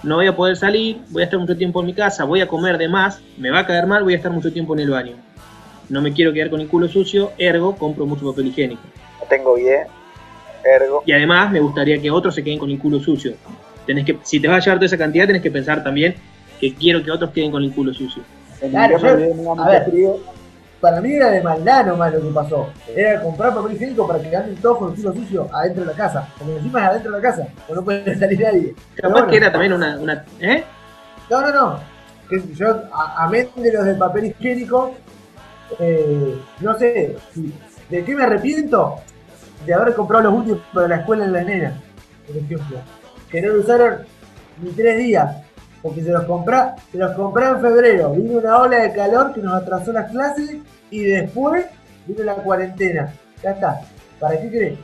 No voy a poder salir, voy a estar mucho tiempo en mi casa, voy a comer de más, me va a caer mal, voy a estar mucho tiempo en el baño. No me quiero quedar con el culo sucio, ergo compro mucho papel higiénico. No tengo bien, ergo. Y además me gustaría que otros se queden con el culo sucio. Tenés que, si te vas a llevar toda esa cantidad, tenés que pensar también que quiero que otros queden con el culo sucio. Claro, yo- a ver. frío. Para mí era de maldad nomás lo que pasó. Era comprar papel higiénico para que anden todos con el culo sucio adentro de la casa. Porque encima es adentro de la casa, pues no puede salir nadie. Capaz bueno. que era también una, una ¿eh? No, no, no. Yo, a, amén de los del papel higiénico, eh, no sé, si- ¿de qué me arrepiento? De haber comprado los últimos para la escuela en las nenas, por ejemplo. Que no lo usaron ni tres días. Porque se los compré, se los compré en febrero. Vino una ola de calor que nos atrasó las clases y después vino la cuarentena. Ya está. ¿Para qué crees?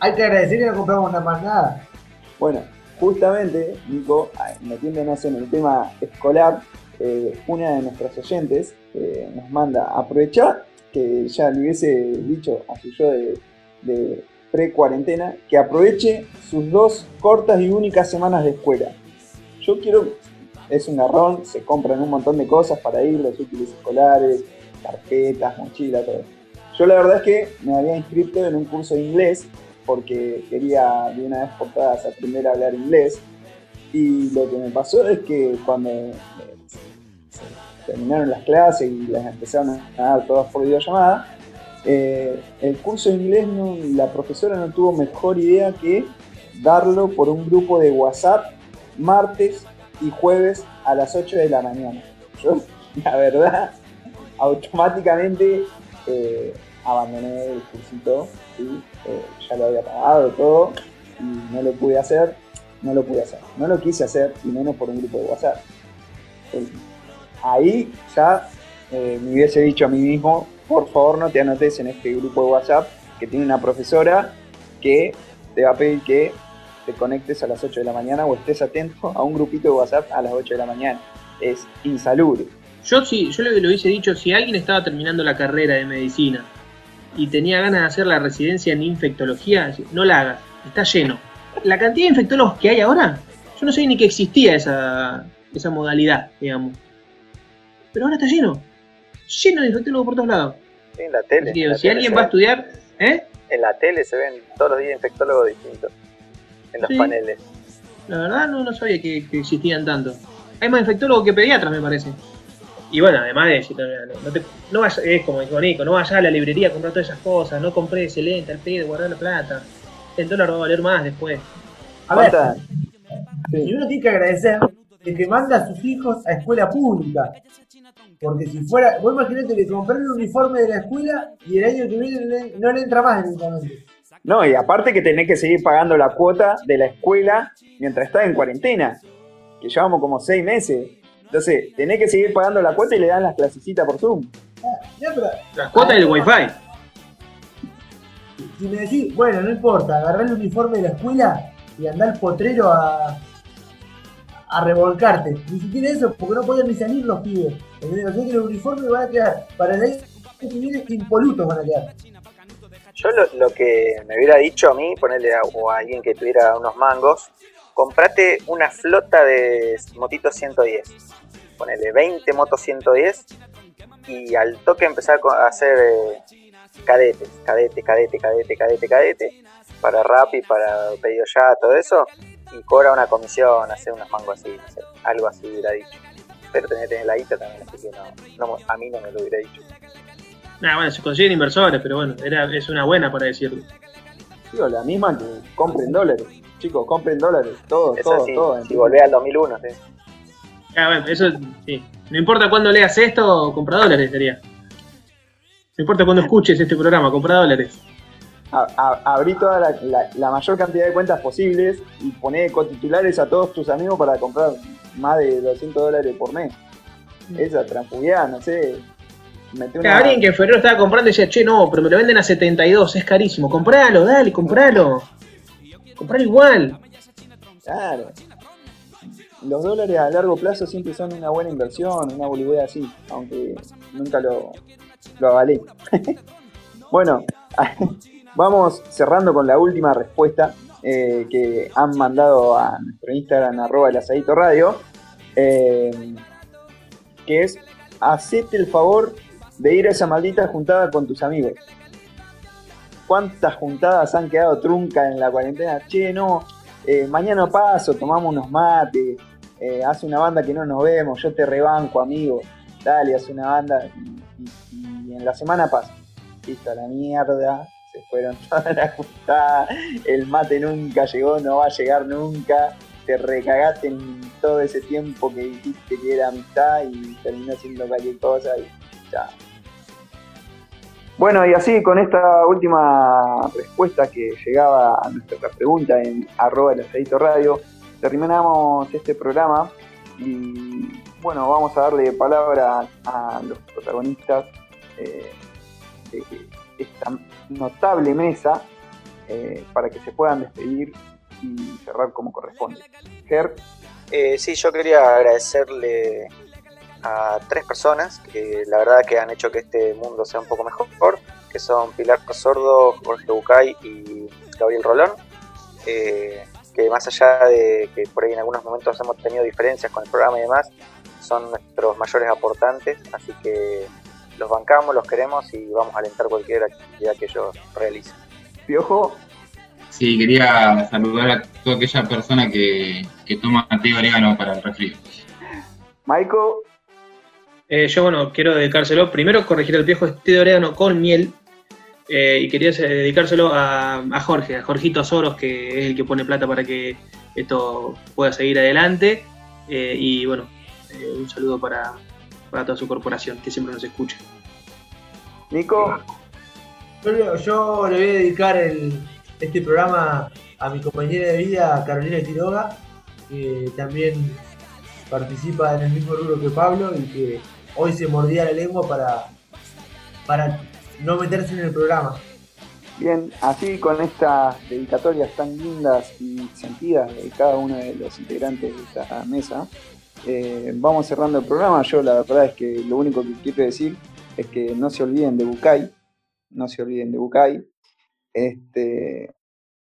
Hay que agradecer que no compramos nada más nada. Bueno, justamente, Nico, ah, metiéndonos en el tema escolar, eh, una de nuestras oyentes eh, nos manda aprovechar que ya le hubiese dicho a su yo de, de pre-cuarentena que aproveche sus dos cortas y únicas semanas de escuela. Yo quiero, es un garrón, se compran un montón de cosas para ir, los útiles escolares, carpetas, mochilas, todo. Yo la verdad es que me había inscrito en un curso de inglés porque quería de una vez por todas aprender a hablar inglés. Y lo que me pasó es que cuando eh, terminaron las clases y las empezaron a dar todas por videollamada, eh, el curso de inglés, no- la profesora no tuvo mejor idea que darlo por un grupo de WhatsApp martes y jueves a las 8 de la mañana. Yo, la verdad, automáticamente eh, abandoné el cursito, ¿sí? Eh, ya lo había pagado todo y no lo pude hacer, no lo pude hacer, no lo quise hacer y menos por un grupo de WhatsApp. Eh, ahí ya me hubiese dicho a mí mismo, por favor no te anotes en este grupo de WhatsApp que tiene una profesora que te va a pedir que te conectes a las 8 de la mañana o estés atento a un grupito de WhatsApp a las 8 de la mañana. Es insalubre. Yo sí, yo le, le hubiese dicho, si alguien estaba terminando la carrera de medicina y tenía ganas de hacer la residencia en infectología, no la hagas, está lleno. La cantidad de infectólogos que hay ahora, yo no sé ni que existía esa, esa modalidad, digamos. Pero ahora está lleno, lleno de infectólogos por todos lados. Sí, en la tele. Así que en la si tele alguien va a estudiar, ¿eh? En la tele se ven todos los días infectólogos distintos. En los Sí. paneles. La verdad no, no sabía que, que existían tanto. Hay más infectólogos que pediatras, me parece. Y bueno, además de decir, no, te- es como dijo Nico, no vayas a la librería a comprar todas esas cosas, no compré ese lente al pedo, guardar la plata. El dólar va a valer más después. A ver, y uno tiene que agradecer de que manda a sus hijos a escuela pública. Porque si fuera, vos imaginate que comprar el uniforme de la escuela y el año que viene no le, no le entra más directamente. No, y aparte que tenés que seguir pagando la cuota de la escuela mientras estás en cuarentena, que llevamos como seis meses. Entonces, tenés que seguir pagando la cuota y le dan las clasecitas por Zoom. Ya, pero Las cuotas del wifi. si me decís, bueno, no importa, agarrá el uniforme de la escuela y andá al potrero a, a revolcarte. Ni siquiera eso, porque no podían ni salir los pibes. sea que los uniformes van a quedar, para el año que viene, impolutos van a quedar. Yo lo, lo que me hubiera dicho a mí, ponerle a, o a alguien que tuviera unos mangos, comprate una flota de motitos 110. Ponele 20 motos 110 y al toque empezar a hacer eh, cadetes, cadete, cadete, cadete, cadete, cadete, para rap y para pedido ya, todo eso, y cobra una comisión, hacer unos mangos así, no algo así hubiera dicho. Pero tenés que tener la también, así que no, no, a mí no me lo hubiera dicho. Nah, bueno, se consiguen inversores, pero bueno, era, es una buena para decirlo. Digo, la misma que compren dólares. Chicos, compren dólares. Todo, Eso todo, sí, todo. si volvés al 2001, sí. Ah, bueno, eso sí. No importa cuándo leas esto, compra dólares sería. No importa cuándo escuches este programa, compra dólares. A- a- abrí toda la, la- la mayor cantidad de cuentas posibles y poné cotitulares a todos tus amigos para comprar más de 200 dólares por mes. Esa, transfugiada, no sé. Mete una... Alguien que en febrero estaba comprando y decía, che, no, pero me lo venden a 72, es carísimo. Compralo, dale, compralo. Compralo igual. Claro. Los dólares a largo plazo siempre son una buena inversión, una boludez así, aunque nunca lo, lo avalé. bueno, vamos cerrando con la última respuesta eh, que han mandado a nuestro Instagram, arroba el asadito radio, eh, que es, hacete el favor de ir a esa maldita juntada con tus amigos. ¿Cuántas juntadas han quedado truncas en la cuarentena? Che, no, eh, mañana paso, tomamos unos mates, eh, hace una banda que no nos vemos, yo te rebanco, amigo, dale, hace una banda y, en la semana pasa. Listo, la mierda, se fueron todas las juntadas, el mate nunca llegó, no va a llegar nunca, te recagaste en todo ese tiempo que dijiste que era amistad y terminó siendo cualquier cosa y ya. Bueno, y así con esta última respuesta que llegaba a nuestra pregunta en arroba el asadito radio, terminamos este programa y bueno, vamos a darle palabra a los protagonistas eh, de esta notable mesa eh, para que se puedan despedir y cerrar como corresponde. Ger, Eh, sí, yo quería agradecerle a tres personas que la verdad que han hecho que este mundo sea un poco mejor, que son Pilar Sordo, Jorge Bucay y Gabriel Rolón, eh, que más allá de que por ahí en algunos momentos hemos tenido diferencias con el programa y demás, son nuestros mayores aportantes, así que los bancamos, los queremos y vamos a alentar cualquier actividad que ellos realicen. Piojo, Sí, quería saludar a toda aquella persona que, que toma té orégano para el resfrío. Maiko, Eh, yo, bueno, quiero dedicárselo. Primero, corregir el viejo este de orégano con miel. Eh, y quería eh, dedicárselo a, a Jorge, a Jorgito Soros, que es el que pone plata para que esto pueda seguir adelante. Eh, y bueno, eh, un saludo para, para toda su corporación, que siempre nos escucha. Nico, Yo, le- yo le voy a dedicar el- este programa a mi compañera de vida, Carolina Quiroga, que también participa en el mismo rubro que Pablo y que hoy se mordía la lengua para, para no meterse en el programa. bien, así con estas dedicatorias tan lindas y sentidas de cada uno de los integrantes de esta mesa, eh, vamos cerrando el programa. Yo la verdad es que lo único que quiero decir es que no se olviden de Bucay, no se olviden de Bucay. Este,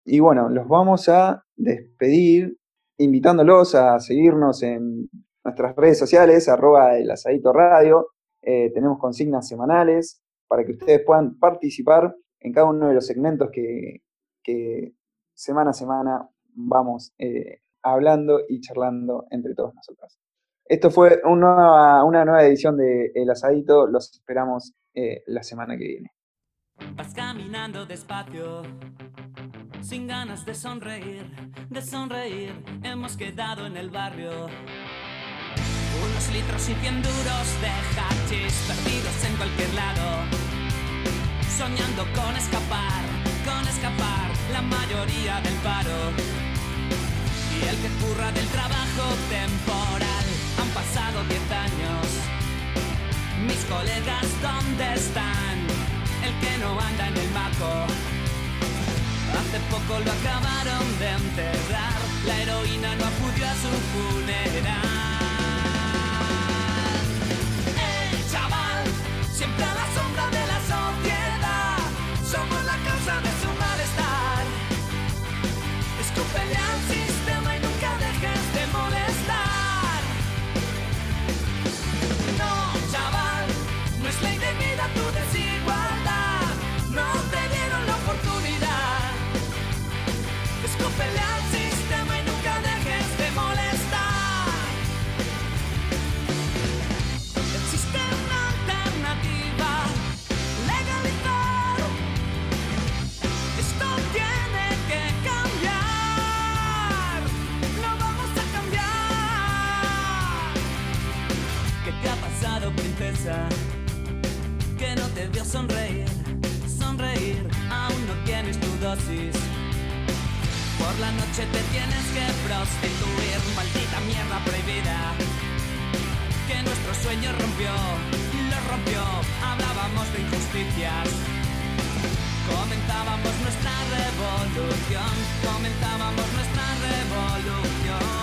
y bueno, los vamos a despedir invitándolos a seguirnos en nuestras redes sociales, arroba el asadito radio. Eh, tenemos consignas semanales para que ustedes puedan participar en cada uno de los segmentos que, semana a semana vamos eh, hablando y charlando entre todos nosotros. Esto fue una, una nueva edición de El Asadito. Los esperamos eh, la semana que viene. Vas caminando despacio, sin ganas de sonreír, de sonreír. Hemos quedado en el barrio. Litros y cien duros de hachís perdidos en cualquier lado. Soñando con escapar, con escapar la mayoría del paro. Y el que curra del trabajo temporal, han pasado diez años. Mis colegas, ¿dónde están? El que no anda en el maco. Hace poco lo acabaron de enterrar. La heroína no acudió a su funeral. Por la noche te tienes que prostituir, maldita mierda prohibida. Que nuestro sueño rompió, lo rompió, hablábamos de injusticias. Comentábamos nuestra revolución, comentábamos nuestra revolución.